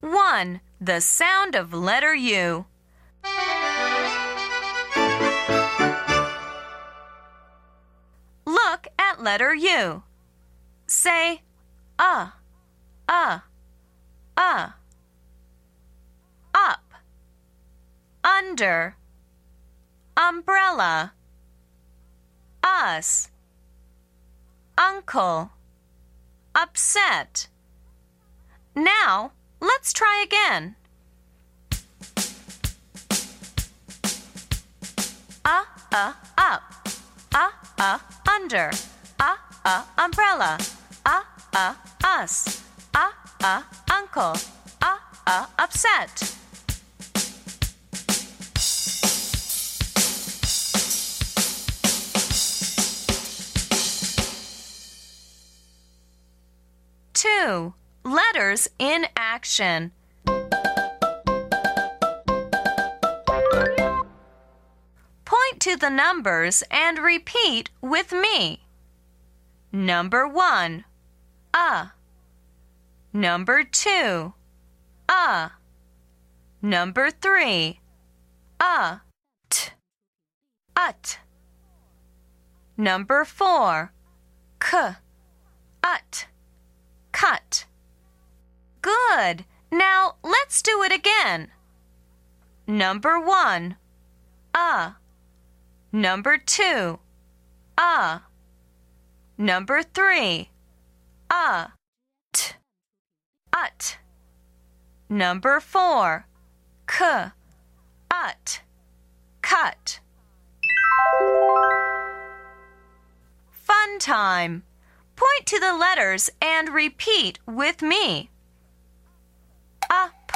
1. The sound of letter U. Look at letter U. Say uh, uh, uh. Up, under, umbrella, us, uncle, upset. Now, let's try again. Uh, uh, up. Uh, uh, under. Uh, uh, umbrella. Uh, uh, us. Uh, uh, uncle. Uh, uh, upset. Two. Letters in action. Point to the numbers and repeat with me. Number one, uh. Number two, uh. Number three, uh, t, ut. Number four, k, ut, cut. Good. Now let's do it again. Number one, uh. Number two, uh. Number three, uh, t, ut. Number four, k, ut, cut. Fun time. Point to the letters and repeat with me.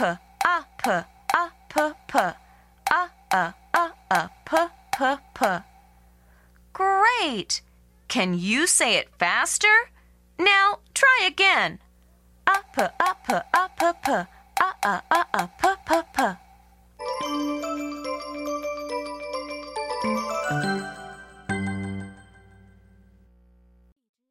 Up, up, up, p, a, a, a, a, p, p, p. Great! Can you say it faster? Now try again. Up, up, up, up, p, a, a, a, p, p, p.